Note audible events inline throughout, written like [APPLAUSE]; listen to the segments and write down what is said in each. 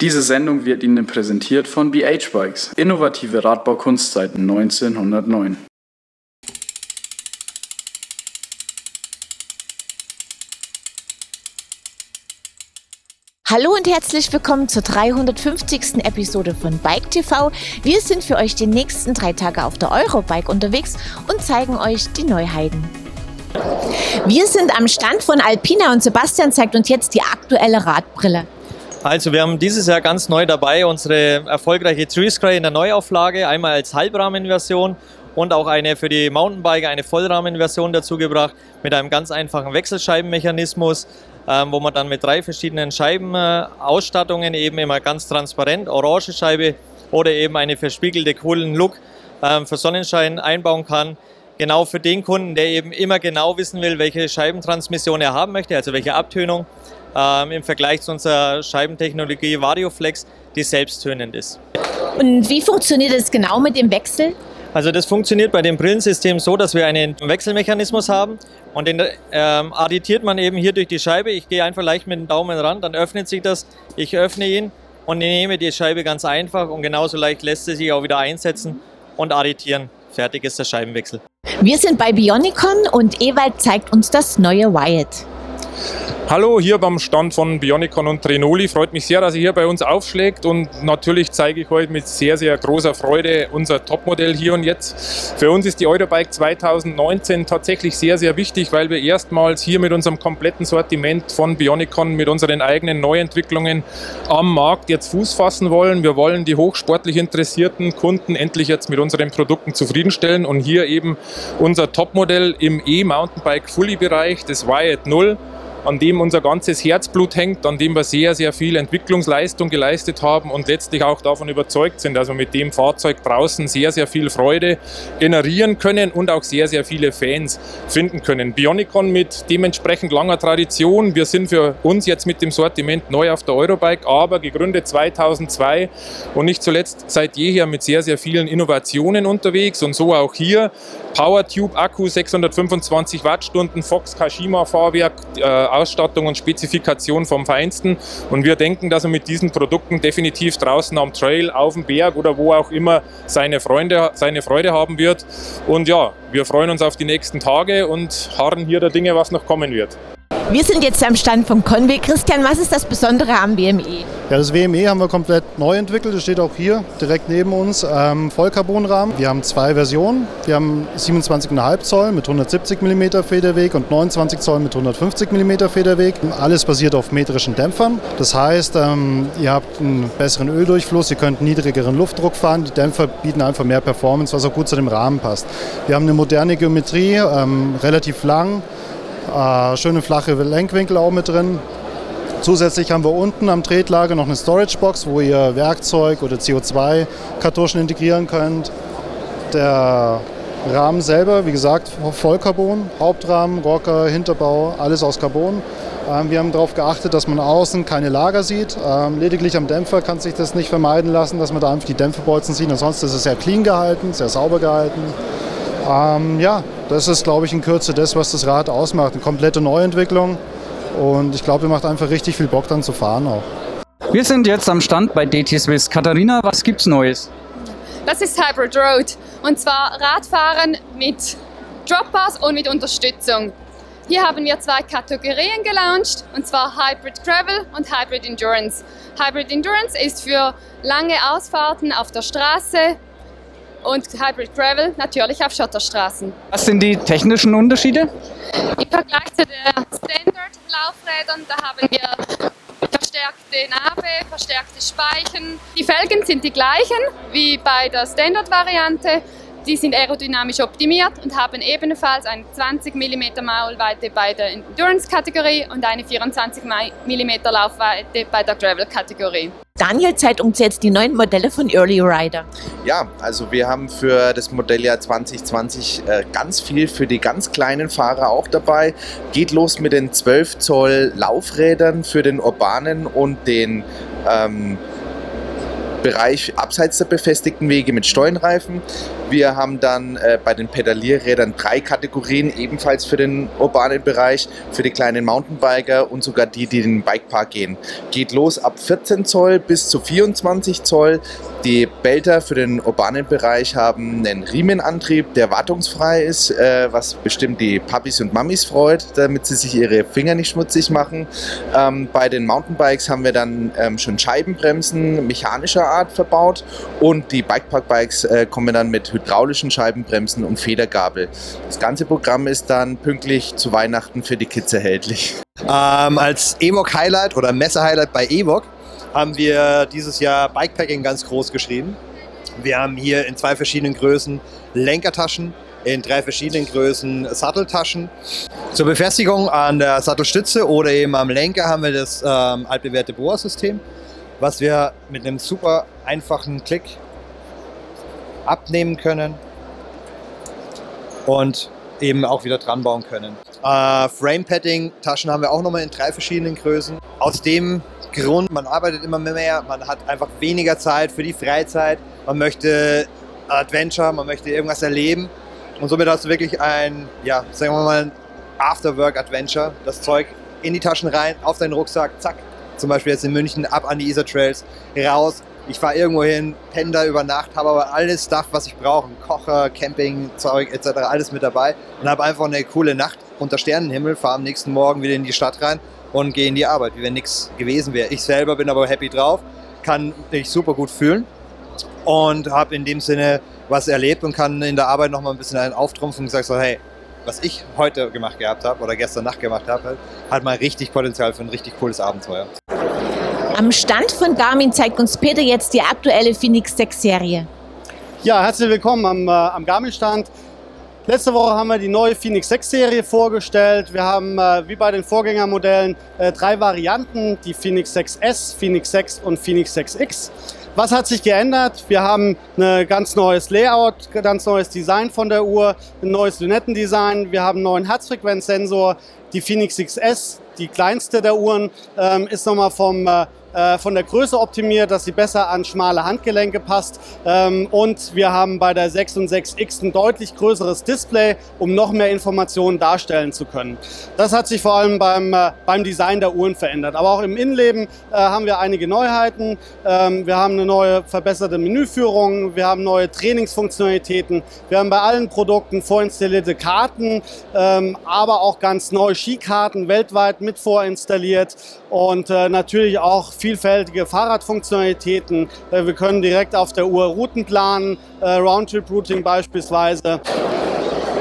Diese Sendung wird Ihnen präsentiert von BH Bikes, innovative Radbaukunst seit 1909. Hallo und herzlich willkommen zur 350. Episode von Bike TV. Wir sind für euch die nächsten drei Tage auf der Eurobike unterwegs und zeigen euch die Neuheiten. Wir sind am Stand von Alpina und Sebastian zeigt uns jetzt die aktuelle Radbrille. Also wir haben dieses Jahr ganz neu dabei unsere erfolgreiche Tree Scray in der Neuauflage, einmal als Halbrahmenversion und auch eine für die Mountainbiker, eine Vollrahmenversion dazu gebracht mit einem ganz einfachen Wechselscheibenmechanismus, ähm, wo man dann mit drei verschiedenen Scheibenausstattungen eben immer ganz transparent, orange Scheibe oder eben eine verspiegelte coolen Look ähm, für Sonnenschein einbauen kann. Genau für den Kunden, der eben immer genau wissen will, welche Scheibentransmission er haben möchte, also welche Abtönung ähm, im Vergleich zu unserer Scheibentechnologie Varioflex, die selbsttönend ist. Und wie funktioniert es genau mit dem Wechsel? Also das funktioniert bei dem Brillensystem so, dass wir einen Wechselmechanismus haben und den ähm, additiert man eben hier durch die Scheibe. Ich gehe einfach leicht mit dem Daumen ran, dann öffnet sich das, ich öffne ihn und nehme die Scheibe ganz einfach und genauso leicht lässt sie sich auch wieder einsetzen und additieren. Fertig ist der Scheibenwechsel. Wir sind bei Bionicon und Ewald zeigt uns das neue Wyatt. Hallo, hier beim Stand von Bionicon und Trenoli. Freut mich sehr, dass ihr hier bei uns aufschlägt und natürlich zeige ich heute mit sehr, sehr großer Freude unser Topmodell hier und jetzt. Für uns ist die Eurobike 2019 tatsächlich sehr, sehr wichtig, weil wir erstmals hier mit unserem kompletten Sortiment von Bionicon, mit unseren eigenen Neuentwicklungen am Markt jetzt Fuß fassen wollen. Wir wollen die hochsportlich interessierten Kunden endlich jetzt mit unseren Produkten zufriedenstellen und hier eben unser Topmodell im E-Mountainbike Fully Bereich, das Wyatt 0 an dem unser ganzes Herzblut hängt, an dem wir sehr, sehr viel Entwicklungsleistung geleistet haben und letztlich auch davon überzeugt sind, dass wir mit dem Fahrzeug draußen sehr, sehr viel Freude generieren können und auch sehr, sehr viele Fans finden können. Bionicon mit dementsprechend langer Tradition. Wir sind für uns jetzt mit dem Sortiment neu auf der Eurobike, aber gegründet 2002 und nicht zuletzt seit jeher mit sehr, sehr vielen Innovationen unterwegs und so auch hier. PowerTube Akku 625 Wattstunden, Fox Kashima Fahrwerk, äh, Ausstattung und Spezifikation vom Feinsten. Und wir denken, dass er mit diesen Produkten definitiv draußen am Trail, auf dem Berg oder wo auch immer seine, Freunde, seine Freude haben wird. Und ja, wir freuen uns auf die nächsten Tage und harren hier der Dinge, was noch kommen wird. Wir sind jetzt am Stand von Conway. Christian, was ist das Besondere am WME? Ja, das WME haben wir komplett neu entwickelt. Das steht auch hier direkt neben uns. Ähm, Vollcarbonrahmen. Wir haben zwei Versionen. Wir haben 27,5 Zoll mit 170 mm Federweg und 29 Zoll mit 150 mm Federweg. Alles basiert auf metrischen Dämpfern. Das heißt, ähm, ihr habt einen besseren Öldurchfluss, ihr könnt niedrigeren Luftdruck fahren. Die Dämpfer bieten einfach mehr Performance, was auch gut zu dem Rahmen passt. Wir haben eine moderne Geometrie, ähm, relativ lang äh, schöne flache Lenkwinkel auch mit drin. Zusätzlich haben wir unten am Tretlager noch eine Storage-Box, wo ihr Werkzeug oder CO2-Kartuschen integrieren könnt. Der Rahmen selber, wie gesagt, Vollcarbon, Hauptrahmen, Rocker, Hinterbau, alles aus Carbon. Ähm, wir haben darauf geachtet, dass man außen keine Lager sieht. Ähm, lediglich am Dämpfer kann sich das nicht vermeiden lassen, dass man da einfach die Dämpferbolzen sieht. Ansonsten ist es sehr clean gehalten, sehr sauber gehalten. Ähm, ja, das ist, glaube ich, in Kürze das, was das Rad ausmacht. Eine komplette Neuentwicklung. Und ich glaube, ihr macht einfach richtig viel Bock dann zu fahren auch. Wir sind jetzt am Stand bei DT Swiss. Katharina, was gibt's Neues? Das ist Hybrid Road. Und zwar Radfahren mit Dropbars und mit Unterstützung. Hier haben wir zwei Kategorien gelauncht, und zwar Hybrid Travel und Hybrid Endurance. Hybrid Endurance ist für lange Ausfahrten auf der Straße und Hybrid Gravel natürlich auf Schotterstraßen. Was sind die technischen Unterschiede? Im Vergleich zu den Standard-Laufrädern, da haben wir verstärkte Narbe, verstärkte Speichen. Die Felgen sind die gleichen wie bei der Standard-Variante. Die sind aerodynamisch optimiert und haben ebenfalls eine 20 mm Maulweite bei der Endurance-Kategorie und eine 24 mm Laufweite bei der Gravel-Kategorie. Daniel zeigt uns jetzt die neuen Modelle von Early Rider. Ja, also wir haben für das Modelljahr 2020 äh, ganz viel für die ganz kleinen Fahrer auch dabei. Geht los mit den 12 Zoll Laufrädern für den urbanen und den ähm, Bereich abseits der befestigten Wege mit Steuernreifen. Wir haben dann äh, bei den Pedalierrädern drei Kategorien, ebenfalls für den urbanen Bereich, für die kleinen Mountainbiker und sogar die, die in den Bikepark gehen. Geht los ab 14 Zoll bis zu 24 Zoll. Die Belter für den urbanen Bereich haben einen Riemenantrieb, der wartungsfrei ist, äh, was bestimmt die Papis und Mamis freut, damit sie sich ihre Finger nicht schmutzig machen. Ähm, bei den Mountainbikes haben wir dann ähm, schon Scheibenbremsen mechanischer Art verbaut und die Bikepark-Bikes äh, kommen dann mit hydraulischen Scheibenbremsen und Federgabel. Das ganze Programm ist dann pünktlich zu Weihnachten für die Kids erhältlich. Ähm, als EVOC-Highlight oder Messe-Highlight bei EVOC haben wir dieses Jahr Bikepacking ganz groß geschrieben. Wir haben hier in zwei verschiedenen Größen Lenkertaschen, in drei verschiedenen Größen Satteltaschen. Zur Befestigung an der Sattelstütze oder eben am Lenker haben wir das ähm, altbewährte Boa-System, was wir mit einem super einfachen Klick abnehmen können und eben auch wieder dran bauen können. Äh, Frame-Padding-Taschen haben wir auch nochmal in drei verschiedenen Größen. Aus dem Grund, man arbeitet immer mehr, man hat einfach weniger Zeit für die Freizeit, man möchte Adventure, man möchte irgendwas erleben und somit hast du wirklich ein, ja, sagen wir mal, Afterwork-Adventure. Das Zeug in die Taschen rein, auf deinen Rucksack, zack. Zum Beispiel jetzt in München ab an die Isar Trails, raus. Ich fahre irgendwo hin, penne da über Nacht, habe aber alles Stuff, was ich brauche. Kocher, Camping, Zeug etc. alles mit dabei und habe einfach eine coole Nacht unter Sternenhimmel, fahre am nächsten Morgen wieder in die Stadt rein und gehe in die Arbeit, wie wenn nichts gewesen wäre. Ich selber bin aber happy drauf, kann mich super gut fühlen und habe in dem Sinne was erlebt und kann in der Arbeit nochmal ein bisschen einen auftrumpfen und sage so, hey, was ich heute gemacht gehabt habe oder gestern Nacht gemacht habe, hat mal richtig Potenzial für ein richtig cooles Abenteuer. Am Stand von Garmin zeigt uns Peter jetzt die aktuelle Phoenix 6 Serie. Ja, herzlich willkommen am, äh, am Garmin-Stand. Letzte Woche haben wir die neue Phoenix 6 Serie vorgestellt. Wir haben äh, wie bei den Vorgängermodellen äh, drei Varianten, die Phoenix 6S, Phoenix 6 und Phoenix 6X. Was hat sich geändert? Wir haben ein ganz neues Layout, ganz neues Design von der Uhr, ein neues Lünettendesign. Wir haben einen neuen Herzfrequenzsensor. Die Phoenix 6S, die kleinste der Uhren, ähm, ist nochmal vom äh, von der Größe optimiert, dass sie besser an schmale Handgelenke passt. Ähm, und wir haben bei der 6 und 6X ein deutlich größeres Display, um noch mehr Informationen darstellen zu können. Das hat sich vor allem beim, äh, beim Design der Uhren verändert. Aber auch im Innenleben äh, haben wir einige Neuheiten. Ähm, wir haben eine neue verbesserte Menüführung, wir haben neue Trainingsfunktionalitäten, wir haben bei allen Produkten vorinstallierte Karten, ähm, aber auch ganz neue Skikarten weltweit mit vorinstalliert und natürlich auch vielfältige Fahrradfunktionalitäten. Äh, wir können direkt auf der Uhr Routen planen, äh, Roundtrip-Routing beispielsweise.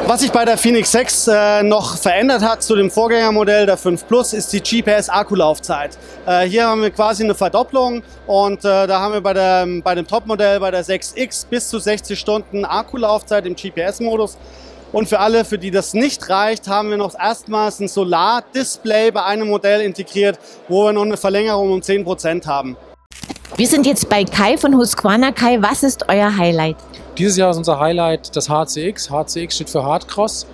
Was sich bei der Phoenix 6 äh, noch verändert hat zu dem Vorgängermodell der 5 Plus ist die GPS-Akkulaufzeit. Äh, hier haben wir quasi eine Verdopplung und äh, da haben wir bei, der, bei dem Topmodell bei der 6X bis zu 60 Stunden Akkulaufzeit im GPS-Modus. Und für alle, für die das nicht reicht, haben wir noch erstmals ein Solar-Display bei einem Modell integriert, wo wir noch eine Verlängerung um 10% haben. Wir sind jetzt bei Kai von Husqvarna. Kai, was ist euer Highlight? Dieses Jahr ist unser Highlight das HCX. HCX steht für Hardcross.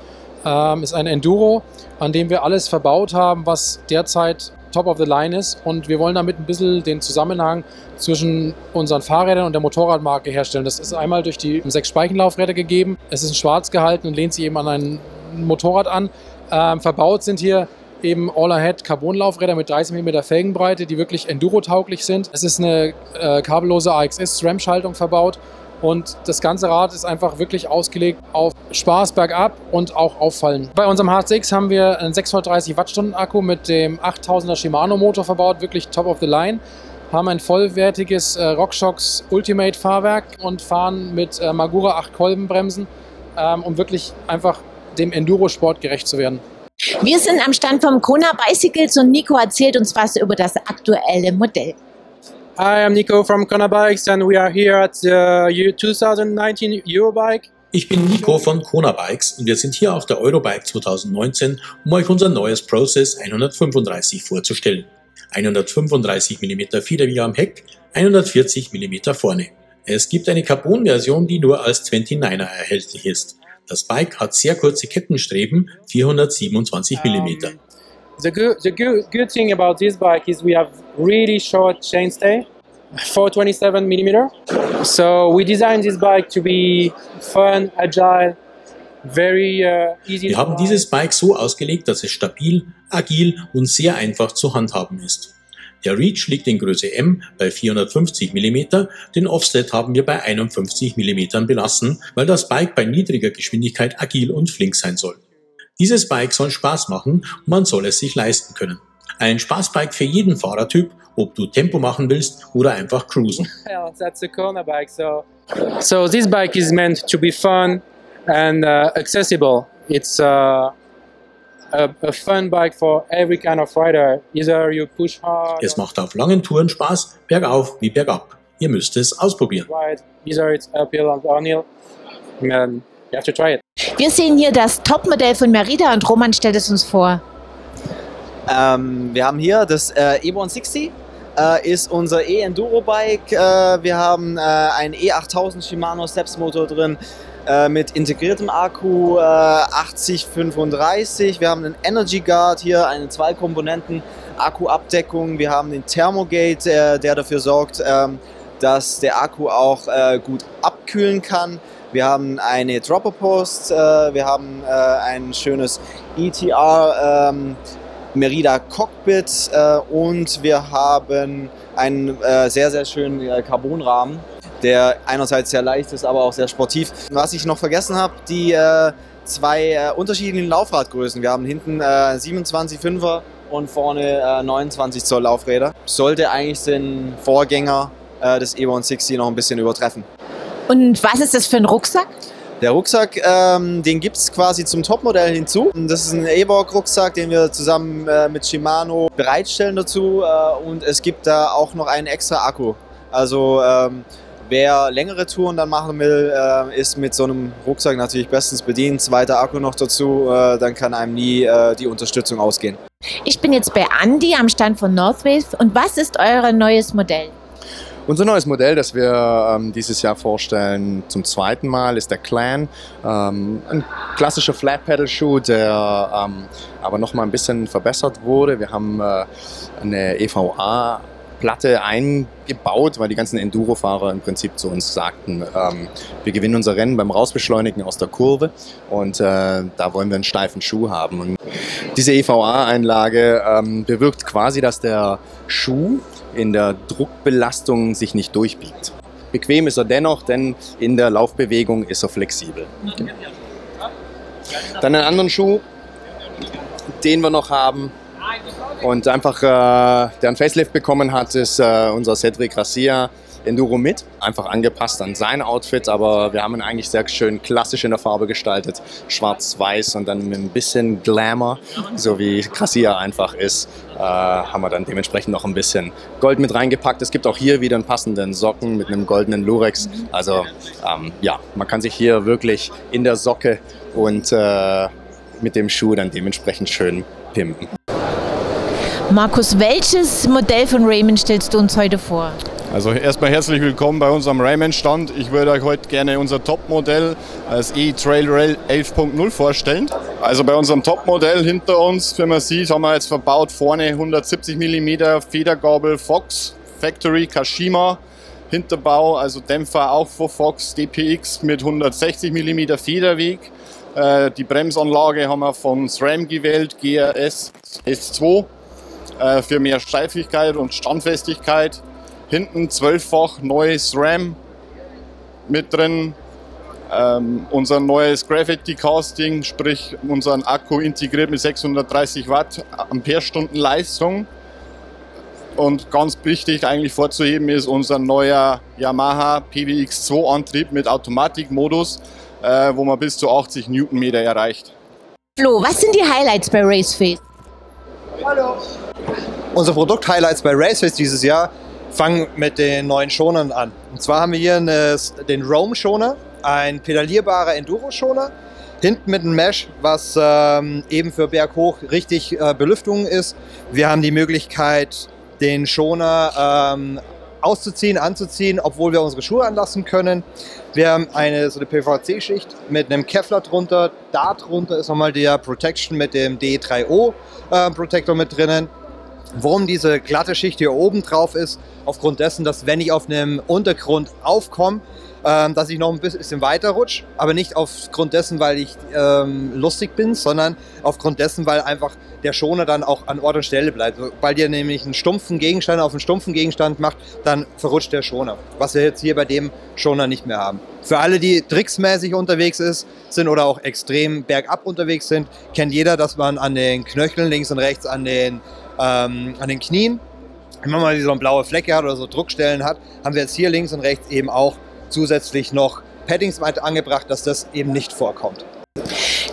Ähm, ist ein Enduro, an dem wir alles verbaut haben, was derzeit top of the line ist. Und wir wollen damit ein bisschen den Zusammenhang zwischen unseren Fahrrädern und der Motorradmarke herstellen. Das ist einmal durch die sechs Speichenlaufräder gegeben. Es ist in schwarz gehalten und lehnt sich eben an ein Motorrad an. Ähm, verbaut sind hier eben All-Ahead Carbonlaufräder mit 30 mm Felgenbreite, die wirklich Enduro-tauglich sind. Es ist eine äh, kabellose AXS-SRAM-Schaltung verbaut und das ganze Rad ist einfach wirklich ausgelegt auf Spaß bergab und auch auffallen. Bei unserem HCX haben wir einen 630 Wattstunden Akku mit dem 8000er Shimano Motor verbaut, wirklich top of the line. Haben ein vollwertiges äh, RockShox Ultimate Fahrwerk und fahren mit äh, Magura 8 Kolbenbremsen, ähm, um wirklich einfach dem Enduro-Sport gerecht zu werden. Wir sind am Stand vom Kona Bicycles und Nico erzählt uns was über das aktuelle Modell. Hi, I'm Nico from Kona Bikes and we are here at the 2019 Eurobike. Ich bin Nico von Kona Bikes und wir sind hier auf der Eurobike 2019, um euch unser neues Process 135 vorzustellen. 135 mm Federwehr am Heck, 140 mm vorne. Es gibt eine Carbon-Version, die nur als 29er erhältlich ist. Das Bike hat sehr kurze Kettenstreben, 427 mm. Um, the good, the good, good thing about this bike is we have really short chainstay. 427 millimeter. So we designed this bike to be fun, agile, very uh, easy. Wir haben dieses Bike so ausgelegt, dass es stabil, agil und sehr einfach zu handhaben ist. Der Reach liegt in Größe M bei 450 mm, den Offset haben wir bei 51 mm belassen, weil das Bike bei niedriger Geschwindigkeit agil und flink sein soll. Dieses Bike soll Spaß machen und man soll es sich leisten können. Ein Spaßbike für jeden Fahrertyp, ob du Tempo machen willst oder einfach cruisen. [LAUGHS] Well, that's a corner bike. So, so this bike is meant to be fun and uh, accessible. It's uh, a, a fun bike for every kind of rider. Either you push hard, Es macht auf langen Touren Spaß, bergauf wie bergab. Ihr müsst es ausprobieren. ride, either it's uphill or downhill. And you have to try it. Wir sehen hier das Topmodell von Merida und Roman stellt es uns vor. Ähm, wir haben hier das äh, E160, äh, ist unser E-Enduro-Bike. Äh, wir haben äh, einen E8000 Shimano Steps Motor drin äh, mit integriertem Akku äh, 8035. Wir haben einen Energy Guard hier, eine zwei Komponenten Akkuabdeckung. Wir haben den Thermogate, äh, der dafür sorgt, ähm, dass der Akku auch äh, gut abkühlen kann. Wir haben eine Dropper Post, äh, wir haben äh, ein schönes ETR ähm, Merida Cockpit äh, und wir haben einen sehr, sehr schönen Carbonrahmen, der einerseits sehr leicht ist, aber auch sehr sportiv. Was ich noch vergessen habe, die zwei unterschiedlichen Laufradgrößen. Wir haben hinten äh, 27,5er und vorne äh, 29 Zoll Laufräder. Sollte eigentlich den Vorgänger des E160 noch ein bisschen übertreffen. Und was ist das für ein Rucksack? Der Rucksack, ähm, den gibt es quasi zum Topmodell hinzu. Das ist ein E-Borg-Rucksack, den wir zusammen äh, mit Shimano bereitstellen dazu. Äh, und es gibt da auch noch einen extra Akku. Also ähm, wer längere Touren dann machen will, äh, ist mit so einem Rucksack natürlich bestens bedient. Zweiter Akku noch dazu, äh, dann kann einem nie äh, die Unterstützung ausgehen. Ich bin jetzt bei Andy am Stand von Northwave und was ist euer neues Modell? Unser neues Modell, das wir ähm, dieses Jahr vorstellen, zum zweiten Mal, ist der Clan. Ähm, ein klassischer Flat-Pedal-Schuh, der ähm, aber noch mal ein bisschen verbessert wurde. Wir haben äh, eine EVA Platte eingebaut, weil die ganzen Enduro-Fahrer im Prinzip zu uns sagten, ähm, wir gewinnen unser Rennen beim Rausbeschleunigen aus der Kurve und äh, da wollen wir einen steifen Schuh haben. Und diese EVA-Einlage ähm, bewirkt quasi, dass der Schuh in der Druckbelastung sich nicht durchbiegt. Bequem ist er dennoch, denn in der Laufbewegung ist er flexibel. Dann einen anderen Schuh, den wir noch haben und einfach äh, der einen Facelift bekommen hat, ist äh, unser Cedric Garcia Enduro mit. Einfach angepasst an sein Outfit, aber wir haben ihn eigentlich sehr schön klassisch in der Farbe gestaltet. Schwarz-Weiß und dann mit ein bisschen Glamour, so wie Garcia einfach ist, äh, haben wir dann dementsprechend noch ein bisschen Gold mit reingepackt. Es gibt auch hier wieder einen passenden Socken mit einem goldenen Lurex. Also ähm, ja, man kann sich hier wirklich in der Socke und äh, mit dem Schuh dann dementsprechend schön pimpen. Markus, welches Modell von Raymond stellst du uns heute vor? Also erstmal herzlich willkommen bei unserem Raymond-Stand. Ich würde euch heute gerne unser Topmodell als E-Trail Rail 11.0 vorstellen. Also bei unserem Topmodell hinter uns, wie man sieht, haben wir jetzt verbaut vorne 170 mm Federgabel Fox Factory Kashima. Hinterbau, also Dämpfer auch von Fox DPX mit 160 mm Federweg. Äh, Die Bremsanlage haben wir von SRAM gewählt, GRS S2 äh, für mehr Steifigkeit und Standfestigkeit. Hinten zwölffach neues RAM mit drin. Ähm, unser neues Gravity Casting, sprich unseren Akku integriert mit 630 Watt Amperestunden Leistung. Und ganz wichtig eigentlich vorzuheben ist unser neuer Yamaha PWX2 Antrieb mit Automatikmodus, äh, wo man bis zu 80 Newtonmeter erreicht. Flo, was sind die Highlights bei Raceface? Unsere Produkt-Highlights bei Raceface dieses Jahr fangen mit den neuen Schonern an. Und zwar haben wir hier eine, den Roam-Schoner, ein pedalierbarer Enduro-Schoner. Hinten mit einem Mesh, was ähm, eben für Berghoch richtig äh, Belüftung ist. Wir haben die Möglichkeit, den Schoner ähm, auszuziehen, anzuziehen, obwohl wir unsere Schuhe anlassen können. Wir haben eine, so eine PVC-Schicht mit einem Kevlar drunter. Da drunter ist nochmal der Protection mit dem D3O äh, Protector mit drinnen. Warum diese glatte Schicht hier oben drauf ist, aufgrund dessen, dass wenn ich auf einem Untergrund aufkomme, ähm, dass ich noch ein bisschen weiter rutsche, aber nicht aufgrund dessen, weil ich ähm, lustig bin, sondern aufgrund dessen, weil einfach der Schoner dann auch an Ort und Stelle bleibt. Weil ihr nämlich einen stumpfen Gegenstand auf einen stumpfen Gegenstand macht, dann verrutscht der Schoner, was wir jetzt hier bei dem Schoner nicht mehr haben. Für alle, die tricksmäßig unterwegs ist, sind oder auch extrem bergab unterwegs sind, kennt jeder, dass man an den Knöcheln links und rechts an den, ähm, an den Knien wenn man mal so eine blaue Flecke hat oder so Druckstellen hat, haben wir jetzt hier links und rechts eben auch zusätzlich noch Paddings angebracht, dass das eben nicht vorkommt.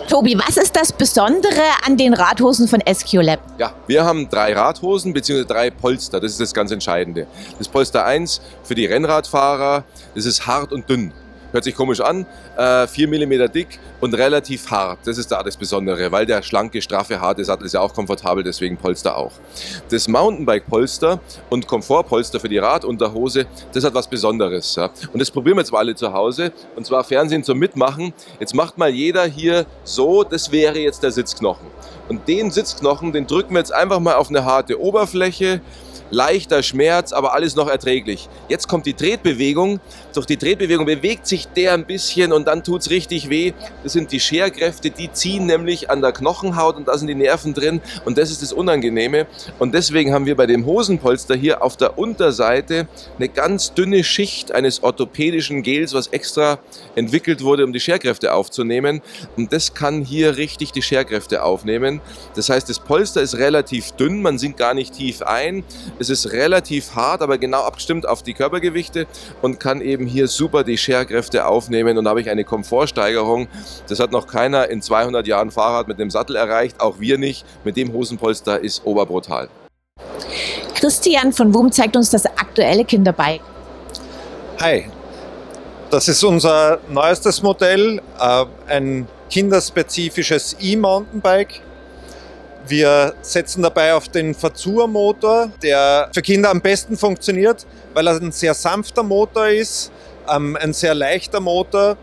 Tobi, was ist das Besondere an den Radhosen von SQ Lab? Ja, wir haben drei Radhosen bzw. drei Polster. Das ist das ganz Entscheidende. Das Polster 1 für die Rennradfahrer, das ist hart und dünn. Hört sich komisch an, äh, 4 mm dick und relativ hart. Das ist da das Besondere, weil der schlanke, straffe, harte Sattel ist ja auch komfortabel, deswegen Polster auch. Das Mountainbike-Polster und Komfortpolster für die Radunterhose, das hat was Besonderes. Ja. Und das probieren wir jetzt mal alle zu Hause. Und zwar Fernsehen zum Mitmachen. Jetzt macht mal jeder hier so, das wäre jetzt der Sitzknochen. Und den Sitzknochen, den drücken wir jetzt einfach mal auf eine harte Oberfläche leichter Schmerz, aber alles noch erträglich. Jetzt kommt die Tretbewegung. Durch die Tretbewegung bewegt sich der ein bisschen und dann tut es richtig weh. Das sind die Scherkräfte, die ziehen nämlich an der Knochenhaut und da sind die Nerven drin und das ist das Unangenehme. Und deswegen haben wir bei dem Hosenpolster hier auf der Unterseite eine ganz dünne Schicht eines orthopädischen Gels, was extra entwickelt wurde, um die Scherkräfte aufzunehmen. Und das kann hier richtig die Scherkräfte aufnehmen. Das heißt, das Polster ist relativ dünn, man sinkt gar nicht tief ein. Es ist relativ hart, aber genau abgestimmt auf die Körpergewichte und kann eben hier super die Scherkräfte aufnehmen. Und da habe ich eine Komfortsteigerung. Das hat noch keiner in 200 Jahren Fahrrad mit dem Sattel erreicht, auch wir nicht. Mit dem Hosenpolster ist oberbrutal. Christian von WUM zeigt uns das aktuelle Kinderbike. Hi, das ist unser neuestes Modell, äh, ein kinderspezifisches E-Mountainbike wir setzen dabei auf den Verzurmotor, der für Kinder am besten funktioniert, weil er ein sehr sanfter Motor ist, ähm, ein sehr leichter Motor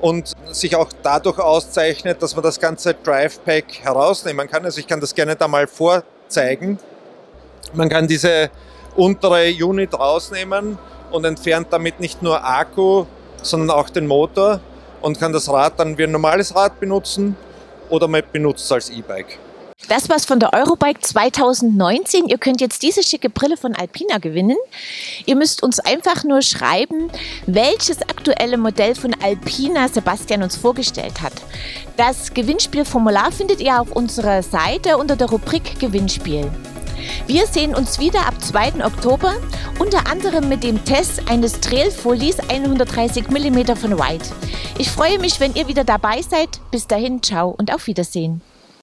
und sich auch dadurch auszeichnet, dass man das ganze Drive Pack herausnehmen kann. Also ich kann das gerne da mal vorzeigen. Man kann diese untere Unit rausnehmen und entfernt damit nicht nur Akku, sondern auch den Motor und kann das Rad dann wie ein normales Rad benutzen oder man benutzt es als E-Bike. Das war's von der Eurobike 2019. Ihr könnt jetzt diese schicke Brille von Alpina gewinnen. Ihr müsst uns einfach nur schreiben, welches aktuelle Modell von Alpina Sebastian uns vorgestellt hat. Das Gewinnspielformular findet ihr auf unserer Seite unter der Rubrik Gewinnspiel. Wir sehen uns wieder ab 2. Oktober, unter anderem mit dem Test eines Trailfolies 130 mm von White. Ich freue mich, wenn ihr wieder dabei seid. Bis dahin, ciao und auf Wiedersehen.